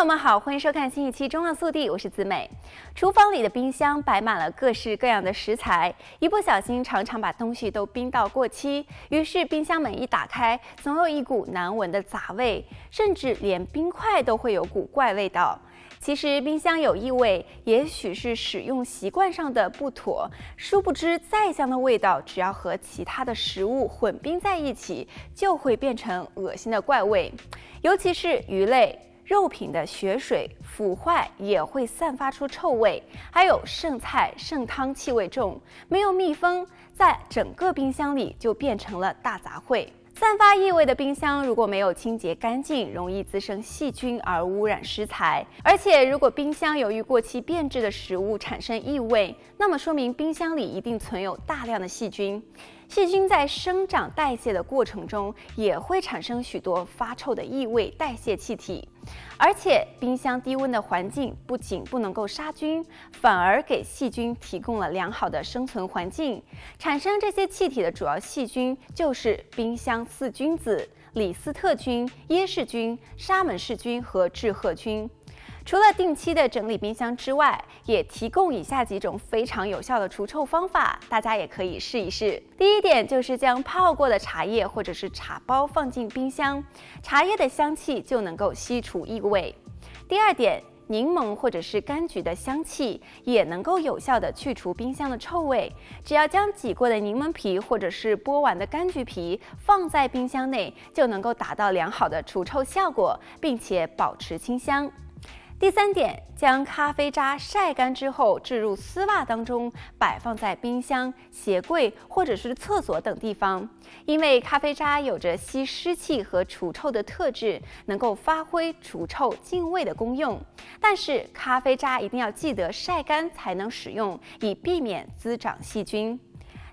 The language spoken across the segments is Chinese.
朋友们好，欢迎收看新一期《中澳速递》，我是子美。厨房里的冰箱摆满了各式各样的食材，一不小心常常把东西都冰到过期，于是冰箱门一打开，总有一股难闻的杂味，甚至连冰块都会有股怪味道。其实冰箱有异味，也许是使用习惯上的不妥，殊不知再香的味道，只要和其他的食物混冰在一起，就会变成恶心的怪味，尤其是鱼类。肉品的血水腐坏也会散发出臭味，还有剩菜剩汤气味重，没有密封，在整个冰箱里就变成了大杂烩。散发异味的冰箱如果没有清洁干净，容易滋生细菌而污染食材。而且，如果冰箱由于过期变质的食物产生异味，那么说明冰箱里一定存有大量的细菌。细菌在生长代谢的过程中，也会产生许多发臭的异味代谢气体。而且，冰箱低温的环境不仅不能够杀菌，反而给细菌提供了良好的生存环境。产生这些气体的主要细菌就是冰箱四君子：李斯特菌、耶氏菌、沙门氏菌和志贺菌。除了定期的整理冰箱之外，也提供以下几种非常有效的除臭方法，大家也可以试一试。第一点就是将泡过的茶叶或者是茶包放进冰箱，茶叶的香气就能够吸除异味。第二点，柠檬或者是柑橘的香气也能够有效地去除冰箱的臭味。只要将挤过的柠檬皮或者是剥完的柑橘皮放在冰箱内，就能够达到良好的除臭效果，并且保持清香。第三点，将咖啡渣晒干之后置入丝袜当中，摆放在冰箱、鞋柜或者是厕所等地方。因为咖啡渣有着吸湿气和除臭的特质，能够发挥除臭净味的功用。但是咖啡渣一定要记得晒干才能使用，以避免滋长细菌。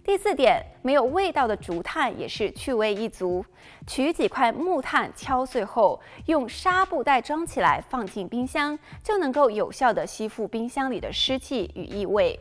第四点，没有味道的竹炭也是趣味一族。取几块木炭敲碎后，用纱布袋装起来，放进冰箱，就能够有效的吸附冰箱里的湿气与异味。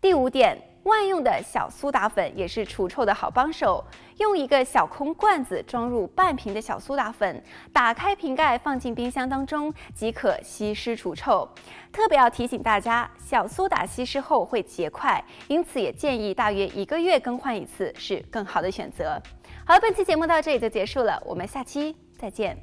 第五点。万用的小苏打粉也是除臭的好帮手。用一个小空罐子装入半瓶的小苏打粉，打开瓶盖放进冰箱当中即可吸湿除臭。特别要提醒大家，小苏打吸湿后会结块，因此也建议大约一个月更换一次是更好的选择。好了，本期节目到这里就结束了，我们下期再见。